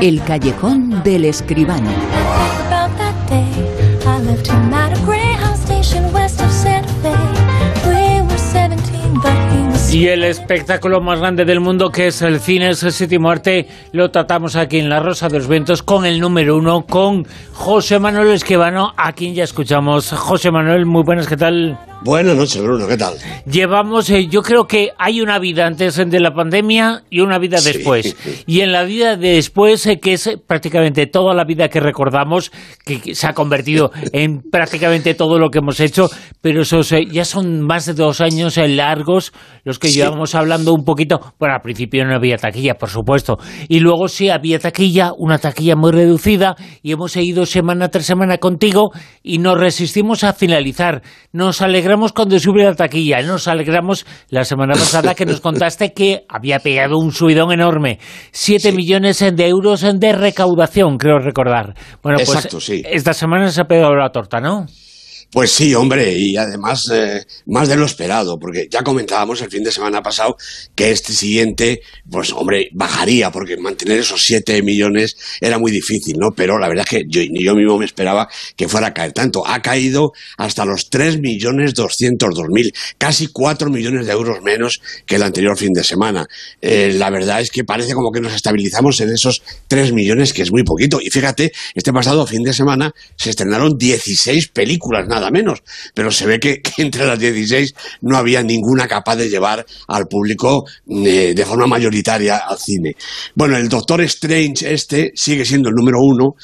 El callejón del escribano. Y el espectáculo más grande del mundo, que es el cine, es el séptimo arte, lo tratamos aquí en La Rosa de los Vientos con el número uno, con José Manuel Esquivano, a quien ya escuchamos. José Manuel, muy buenas, ¿qué tal? Buenas noches, Bruno, ¿qué tal? Llevamos, eh, yo creo que hay una vida antes de la pandemia y una vida después. Y en la vida de después, eh, que es prácticamente toda la vida que recordamos, que, se ha convertido en prácticamente todo lo que hemos hecho, pero esos eh, ya son más de dos años largos los que llevamos hablando un poquito. Bueno, al principio no había taquilla, por supuesto. Y luego sí había taquilla, una taquilla muy reducida, y hemos seguido semana tras semana contigo y nos resistimos a finalizar. Nos alegramos alegramos cuando sube la taquilla. Nos alegramos la semana pasada que nos contaste que había pegado un subidón enorme. Siete millones de euros de recaudación, creo recordar. Bueno, pues esta semana se ha pegado la torta, ¿no? Pues sí, hombre, y además eh, más de lo esperado, porque ya comentábamos el fin de semana pasado que este siguiente, pues hombre, bajaría, porque mantener esos 7 millones era muy difícil, ¿no? Pero la verdad es que yo, ni yo mismo me esperaba que fuera a caer tanto. Ha caído hasta los 3 millones 202 mil, casi 4 millones de euros menos que el anterior fin de semana. Eh, la verdad es que parece como que nos estabilizamos en esos 3 millones, que es muy poquito. Y fíjate, este pasado fin de semana se estrenaron 16 películas, nada nada menos. Pero se ve que, entre las 16 no había ninguna capaz de llevar al público eh, de forma mayoritaria al cine. Bueno, el Doctor Strange este sigue siendo el número uno,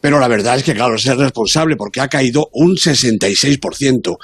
pero la verdad es que, claro, es el responsable porque ha caído un 66%,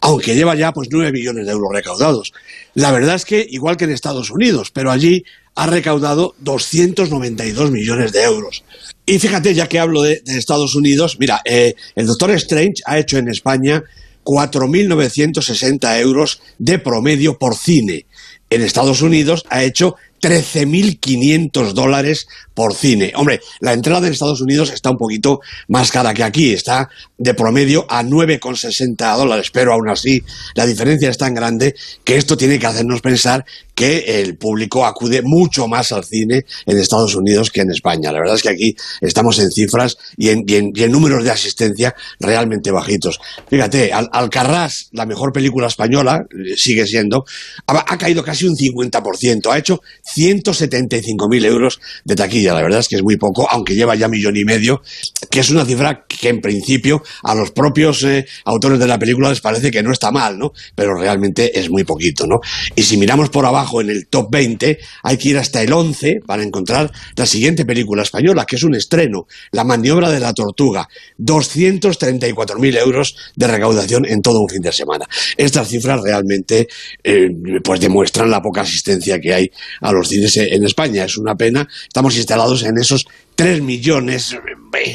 aunque lleva ya pues 9 millones de euros recaudados. La verdad es que, igual que en Estados Unidos, pero allí ha recaudado 292 millones de euros. Y fíjate, ya que hablo de, Estados Unidos, mira, eh, el Doctor Strange ha hecho en España 4.960 euros de promedio por cine. En Estados Unidos ha hecho 13.500 dólares por cine. Hombre, la entrada en Estados Unidos está un poquito más cara que aquí, está de promedio a 9,60 dólares, pero aún así la diferencia es tan grande que esto tiene que hacernos pensar que el público acude mucho más al cine en Estados Unidos que en España. La verdad es que aquí estamos en cifras y en, números de asistencia realmente bajitos. Fíjate, Al Alcarrás, la mejor película española, eh, sigue siendo, ha, caído casi un 50%, ha hecho 175.000 euros de taquilla. La verdad es que es muy poco, aunque lleva ya millón y medio, que es una cifra que en principio a los propios eh, autores de la película les parece que no está mal, ¿no? Pero realmente es muy poquito, ¿no? Y si miramos por abajo en el top 20, hay que ir hasta el 11 para encontrar la siguiente película española, que es un estreno, La maniobra de la tortuga. 234.000 euros de recaudación en todo un fin de semana. Estas cifras realmente eh, pues demuestran la poca asistencia que hay a los cines en España. Es una pena. Estamos instalados en esos 3 millones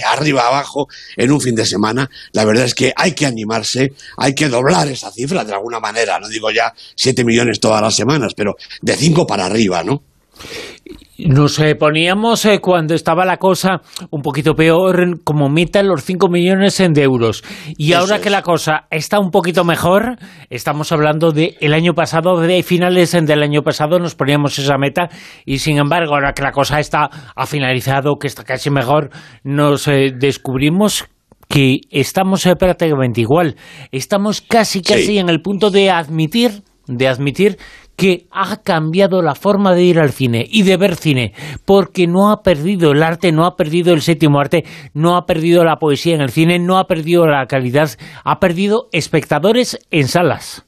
arriba abajo en un fin de semana. La verdad es que hay que animarse, hay que doblar esa cifra de alguna manera. No digo ya 7 millones todas las semanas, pero de 5 para arriba, ¿no? Nos eh, poníamos eh, cuando estaba la cosa un poquito peor, como meta los 5 millones de euros. Y ahora que la cosa está un poquito mejor, estamos hablando del el año pasado, de finales del año pasado nos poníamos esa meta y sin embargo ahora que la cosa está ha finalizado, que está casi mejor, nos eh, descubrimos que estamos prácticamente igual. Estamos casi casi en el punto de admitir de admitir que ha cambiado la forma de ir al cine y de ver cine, porque no ha perdido el arte, no ha perdido el séptimo arte, no ha perdido la poesía en el cine, no ha perdido la calidad, ha perdido espectadores en salas.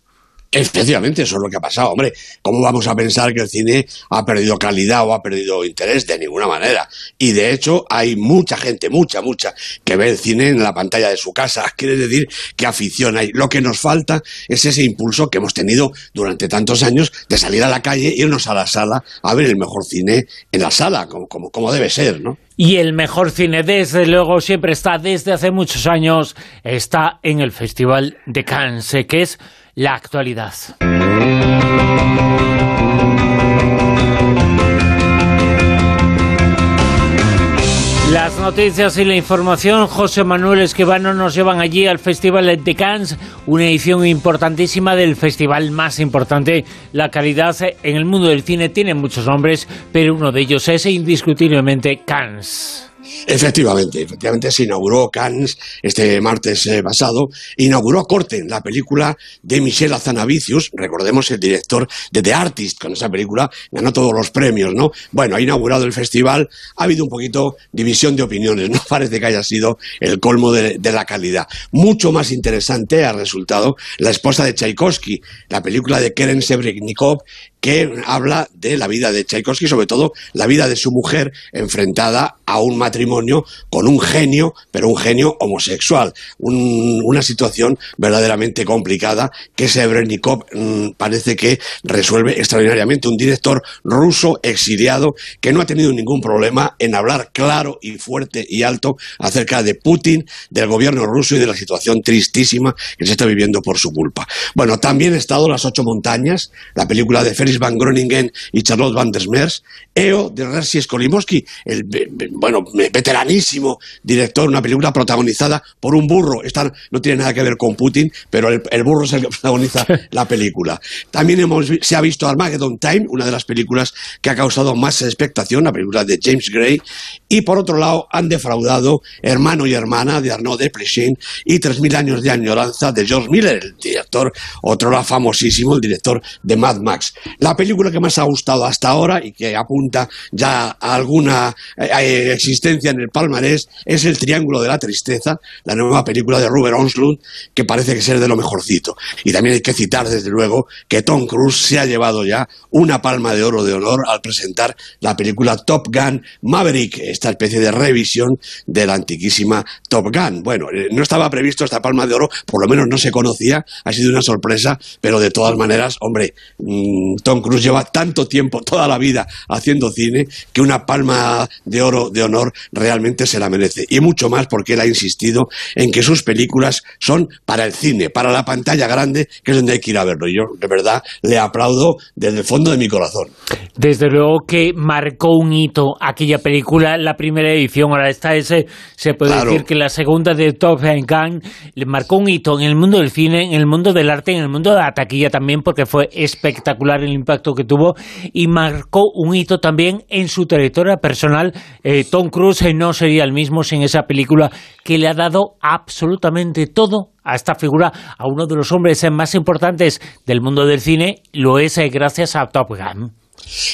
Efectivamente, eso es lo que ha pasado. Hombre, ¿cómo vamos a pensar que el cine ha perdido calidad o ha perdido interés? De ninguna manera. Y de hecho, hay mucha gente, mucha, mucha, que ve el cine en la pantalla de su casa. Quiere decir que afición hay. Lo que nos falta es ese impulso que hemos tenido durante tantos años de salir a la calle, irnos a la sala a ver el mejor cine en la sala, como, como, como debe ser, ¿no? Y el mejor cine, desde luego, siempre está, desde hace muchos años, está en el Festival de Cannes, que es la actualidad. Las noticias y la información, José Manuel Esquivano nos llevan allí al Festival de Cannes, una edición importantísima del festival más importante. La calidad en el mundo del cine tiene muchos nombres, pero uno de ellos es indiscutiblemente Cannes. Efectivamente, efectivamente se inauguró Cannes este martes eh, pasado, inauguró Corten, la película de Michel Azanavicius, recordemos el director de The Artist, con esa película ganó todos los premios, ¿no? Bueno, ha inaugurado el festival, ha habido un poquito división de opiniones, no parece que haya sido el colmo de, la calidad. Mucho más interesante ha resultado La esposa de Tchaikovsky, la película de Keren Sebreknikov, que habla de la vida de Tchaikovsky, sobre todo la vida de su mujer enfrentada a un matrimonio con un genio, pero un genio homosexual. una situación verdaderamente complicada que Sebrenikov mm, parece que resuelve extraordinariamente. Un director ruso exiliado que no ha tenido ningún problema en hablar claro y fuerte y alto acerca de Putin, del gobierno ruso y de la situación tristísima que se está viviendo por su culpa. Bueno, también ha estado Las Ocho Montañas, la película de Félix Van Groningen y Charlotte Van der Smers, EO de Rersi Skolimowski, el bueno, veteranísimo director, una película protagonizada por un burro. Esta no tiene nada que ver con Putin, pero el, burro es el que protagoniza la película. También hemos, se ha visto Armageddon Time, una de las películas que ha causado más expectación, la película de James Gray. Y por otro lado, han defraudado Hermano y Hermana de Arnaud Desplechin y Tres Mil Años de Añoranza de George Miller, el director, otro famosísimo, el director de Mad Max. La película que más ha gustado hasta ahora y que apunta ya a alguna eh, eh, existencia en el palmarés es El Triángulo de la Tristeza, la nueva película de Ruben Onslund, que parece que ser de lo mejorcito. Y también hay que citar, desde luego, que Tom Cruise se ha llevado ya una palma de oro de honor al presentar la película Top Gun Maverick, esta especie de revisión de la antiquísima Top Gun. Bueno, eh, no estaba previsto esta palma de oro, por lo menos no se conocía, ha sido una sorpresa, pero de todas maneras, hombre, mm, Tom Cruz lleva tanto tiempo, toda la vida, haciendo cine, que una palma de oro de honor realmente se la merece. Y mucho más porque él ha insistido en que sus películas son para el cine, para la pantalla grande, que es donde hay que ir a verlo. Y yo, de verdad, le aplaudo desde el fondo de mi corazón. Desde luego que marcó un hito aquella película, la primera edición. Ahora está ese, se puede decir que la segunda de Top Gun le marcó un hito en el mundo del cine, en el mundo del arte, en el mundo de la taquilla también, porque fue espectacular el impacto que tuvo y marcó un hito también en su trayectoria personal. Eh, Tom Cruise eh, no sería el mismo sin esa película que le ha dado absolutamente todo a esta figura, a uno de los hombres más importantes del mundo del cine, lo es eh, gracias a Top Gun.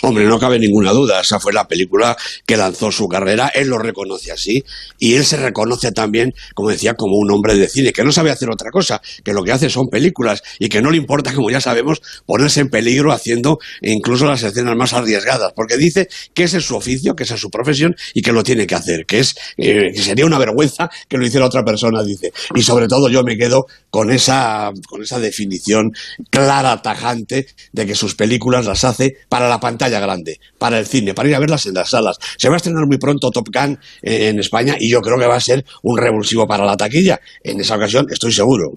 Hombre, no cabe ninguna duda, esa fue la película que lanzó su carrera, él lo reconoce así, y él se reconoce también, como decía, como un hombre de cine, que no sabe hacer otra cosa, que lo que hace son películas, y que no le importa, como ya sabemos, ponerse en peligro haciendo incluso las escenas más arriesgadas, porque dice que ese es su oficio, que esa es su profesión, y que lo tiene que hacer, que es que sería una vergüenza que lo hiciera otra persona, dice. Y sobre todo yo me quedo con esa, con esa definición clara, tajante, de que sus películas las hace para la pantalla grande, para el cine, para ir a verlas en las salas. Se va a estrenar muy pronto Top Gun eh, en España y yo creo que va a ser un revulsivo para la taquilla. En esa ocasión estoy seguro.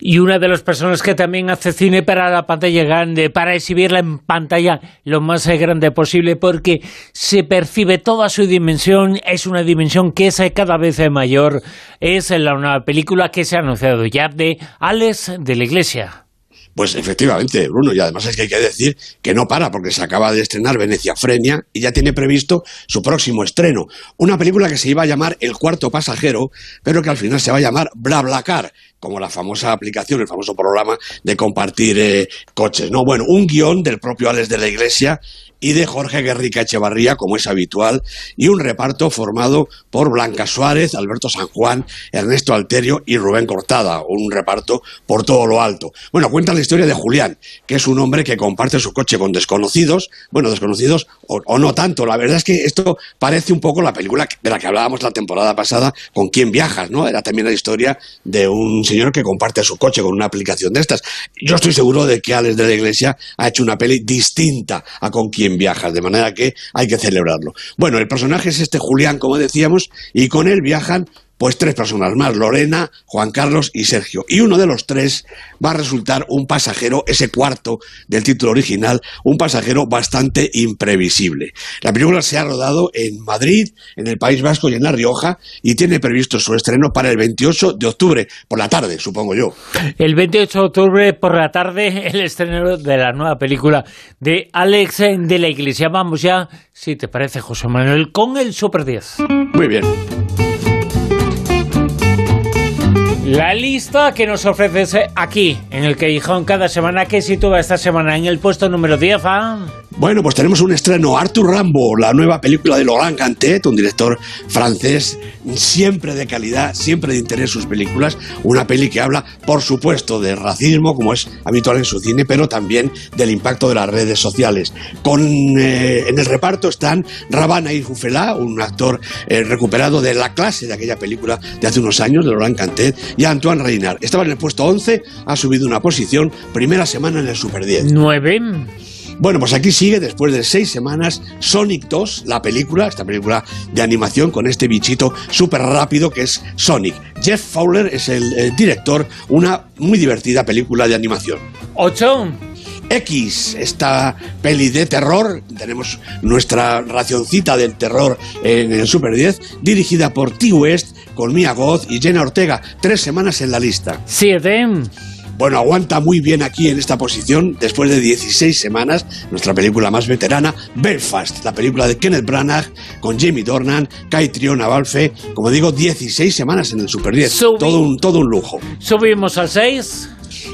Y una de las personas que también hace cine para la pantalla grande, para exhibirla en pantalla lo más grande posible, porque se percibe toda su dimensión, es una dimensión que es cada vez mayor. Es la una película que se ha anunciado ya de Alex de la Iglesia. Pues efectivamente, Bruno, y además es que hay que decir que no para, porque se acaba de estrenar Venecia Frenia y ya tiene previsto su próximo estreno. Una película que se iba a llamar El cuarto pasajero, pero que al final se va a llamar BlaBlaCar, como la famosa aplicación, el famoso programa de compartir eh, coches. No, bueno, un guion del propio Alex de la Iglesia y de Jorge Guerrica Echevarría, como es habitual, y un reparto formado por Blanca Suárez, Alberto San Juan, Ernesto Alterio y Rubén Cortada, un reparto por todo lo alto. Bueno, cuenta la historia de Julián, que es un hombre que comparte su coche con desconocidos, bueno, desconocidos o, no tanto. La verdad es que esto parece un poco la película de la que hablábamos la temporada pasada, con quién viajas, ¿no? Era también la historia de un señor que comparte su coche con una aplicación de estas. Yo estoy seguro de que Alex de la Iglesia ha hecho una peli distinta a con viajas, de manera que hay que celebrarlo. Bueno, el personaje es este Julián, como decíamos, y con él viajan pues tres personas más, Lorena, Juan Carlos y Sergio. Y uno de los tres va a resultar un pasajero, ese cuarto del título original, un pasajero bastante imprevisible. La película se ha rodado en Madrid, en el País Vasco y en La Rioja y tiene previsto su estreno para el 28 de octubre, por la tarde, supongo yo. El 28 de octubre por la tarde, el estreno de la nueva película de Alex de la Iglesia. Vamos ya, si te parece, José Manuel, con el Super 10. Muy bien. La lista que nos ofreces aquí, en el Callejón, cada semana, ¿qué sitúa esta semana en el puesto número 10? ¿ah? Bueno, pues tenemos un estreno, Arthur Rambo, la nueva película de Laurent Cantet, un director francés siempre de calidad, siempre de interés sus películas. Una peli que habla, por supuesto, de racismo, como es habitual en su cine, pero también del impacto de las redes sociales. Con, eh, en el reparto están Rabana y Fufela, un actor eh, recuperado de la clase de aquella película de hace unos años, de Laurent Cantet, y Antoine Reynard. Estaba en el puesto 11, ha subido una posición, primera semana en el Super 10. 9. Bueno, pues aquí sigue, después de seis semanas, Sonic 2, la película, esta película de animación con este bichito súper rápido que es Sonic. Jeff Fowler es el, el director, una muy divertida película de animación. 8. X, esta peli de terror, tenemos nuestra racioncita del terror en el Super 10, dirigida por T. West, con Mia Goth y Jenna Ortega, tres semanas en la lista. 7. Bueno, aguanta muy bien aquí en esta posición después de 16 semanas, nuestra película más veterana, Belfast, la película de Kenneth Branagh con Jamie Dornan, Kai Triona Balfe, como digo, 16 semanas en el Super 10, Subi- todo un, todo un lujo. Subimos al 6.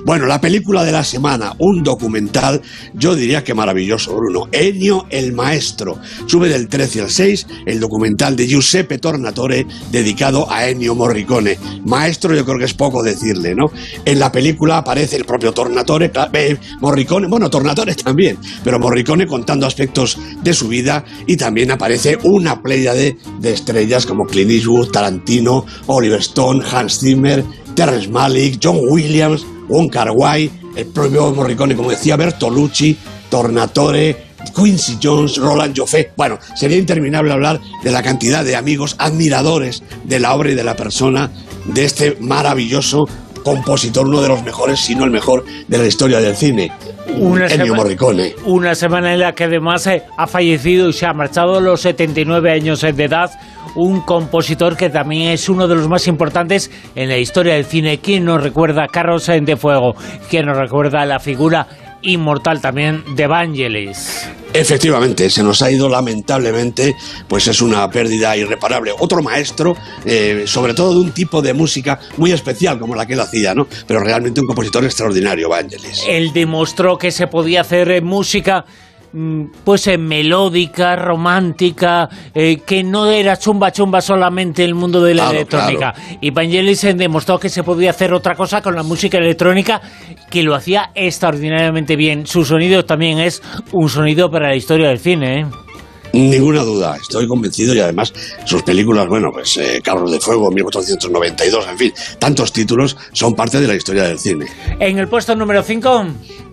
Bueno, la película de la semana, un documental, yo diría que maravilloso, Bruno. Ennio el Maestro. Sube del 13 al 6 el documental de Giuseppe Tornatore dedicado a Ennio Morricone. Maestro yo creo que es poco decirle, ¿no? En la película aparece el propio Tornatore, eh, Morricone, bueno, Tornatore también, pero Morricone contando aspectos de su vida y también aparece una playa de, de estrellas como Clint Eastwood, Tarantino, Oliver Stone, Hans Zimmer, Terrence Malick, John Williams, Wong Kar Wai, el propio Morricone, como decía, Bertolucci, Tornatore, Quincy Jones, Roland Joffé. Bueno, sería interminable hablar de la cantidad de amigos admiradores de la obra y de la persona de este maravilloso compositor, uno de los mejores, si no el mejor, de la historia del cine. Una Ennio Morricone. Una semana en la que además eh, ha fallecido y se ha marchado a los 79 años eh, de edad un compositor que también es uno de los más importantes en la historia del cine. ¿Quién nos recuerda Carros en de Fuego? ¿Quién nos recuerda la figura inmortal también de Vangelis? Efectivamente, se nos ha ido lamentablemente, pues es una pérdida irreparable. Otro maestro, eh, sobre todo de un tipo de música muy especial como la que él hacía, ¿no? Pero realmente un compositor extraordinario, Vangelis. Él demostró que se podía hacer eh, música pues eh, melódica, romántica, eh, que no era chumba chumba solamente el mundo de la Claro, electrónica. Y Vangelis demostró que se podía hacer otra cosa con la música electrónica, que lo hacía extraordinariamente bien. Su sonido también es un sonido para la historia del cine. ¿eh? Ninguna duda, estoy convencido y además sus películas, bueno, pues eh, Carros de Fuego, 1492, en fin, tantos títulos son parte de la historia del cine. En el puesto número 5,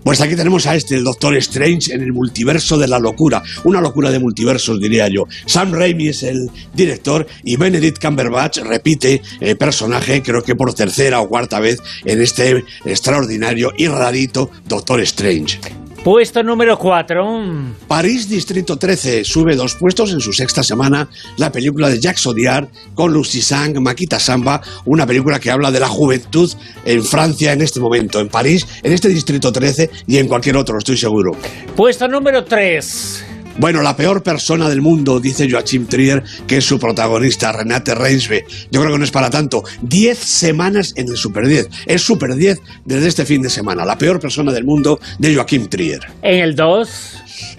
Pues aquí tenemos a este, el Doctor Strange en el multiverso de la locura. Una locura de multiversos, diría yo. Sam Raimi es el director y Benedict Cumberbatch repite eh, personaje, creo que por tercera o cuarta vez, en este extraordinario y rarito Doctor Strange. Puesto número 4. París Distrito 13 sube dos puestos en su sexta semana la película de Jacques Audiard con Lucy Sang, Makita Samba, una película que habla de la juventud en Francia en este momento, en París, en este Distrito 13 y en cualquier otro, estoy seguro. Puesto número 3. Bueno, la peor persona del mundo, dice Joachim Trier, que es su protagonista, Renate Reinsve. Yo creo que no es para tanto. Diez semanas en el Super 10. Es Super 10 desde este fin de semana. La peor persona del mundo de Joachim Trier. En el 2.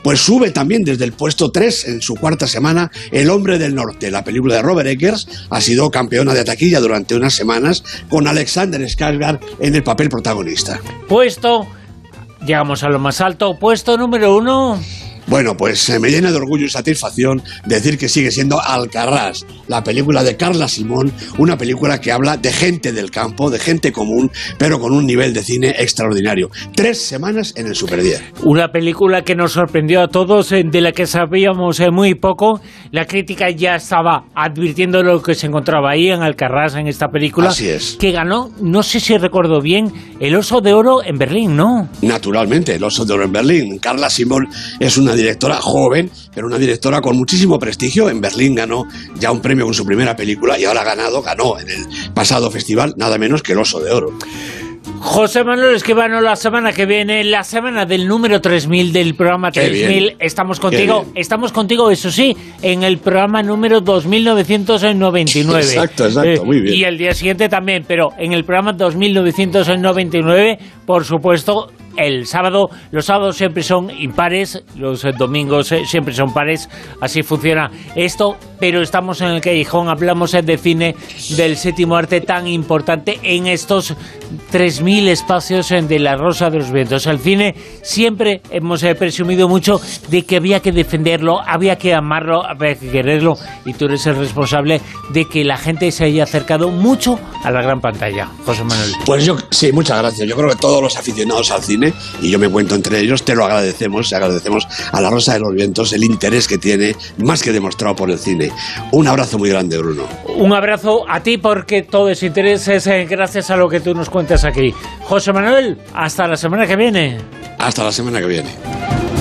Pues sube también desde el puesto 3 en su cuarta semana El hombre del norte. La película de Robert Eggers ha sido campeona de taquilla durante unas semanas con Alexander Skarsgård en el papel protagonista. Puesto. Llegamos a lo más alto. Puesto número 1. Bueno, pues me llena de orgullo y satisfacción decir que sigue siendo Alcarrás, la película de Carla Simón, una película que habla de gente del campo, de gente común, pero con un nivel de cine extraordinario. Tres semanas en el Super 10. Una película que nos sorprendió a todos, eh, de la que sabíamos eh, muy poco. La crítica ya estaba advirtiendo lo que se encontraba ahí en Alcarrás, en esta película. Así es. Que ganó, no sé si recuerdo bien, el Oso de Oro en Berlín, ¿no? Naturalmente, el Oso de Oro en Berlín. Carla Simón es una directora joven, pero una directora con muchísimo prestigio. En Berlín ganó ya un premio con su primera película y ahora ha ganado, ganó en el pasado festival nada menos que el Oso de Oro. José Manuel Esquivano, la semana que viene, la semana del número 3000 del programa 3000, estamos contigo, estamos contigo, eso sí, en el programa número 2999. Exacto, exacto, eh, muy bien. Y el día siguiente también, pero en el programa 2999, por supuesto, el sábado. Los sábados siempre son impares, los domingos eh, siempre son pares. Así funciona esto. Pero estamos en el callejón, hablamos de cine, del séptimo arte tan importante en estos 3.000 espacios de la Rosa de los Vientos. El cine siempre hemos eh, presumido mucho de que había que defenderlo, había que amarlo, había que quererlo. Y tú eres el responsable de que la gente se haya acercado mucho a la gran pantalla. José Manuel. Pues yo, sí, muchas gracias. Yo creo que todos los aficionados al cine y yo me cuento entre ellos, te lo agradecemos, agradecemos a la Rosa de los Vientos el interés que tiene, más que demostrado por el cine. Un abrazo muy grande, Bruno. Un abrazo a ti porque todo ese interés es eh, gracias a lo que tú nos cuentas aquí. José Manuel, hasta la semana que viene. Hasta la semana que viene.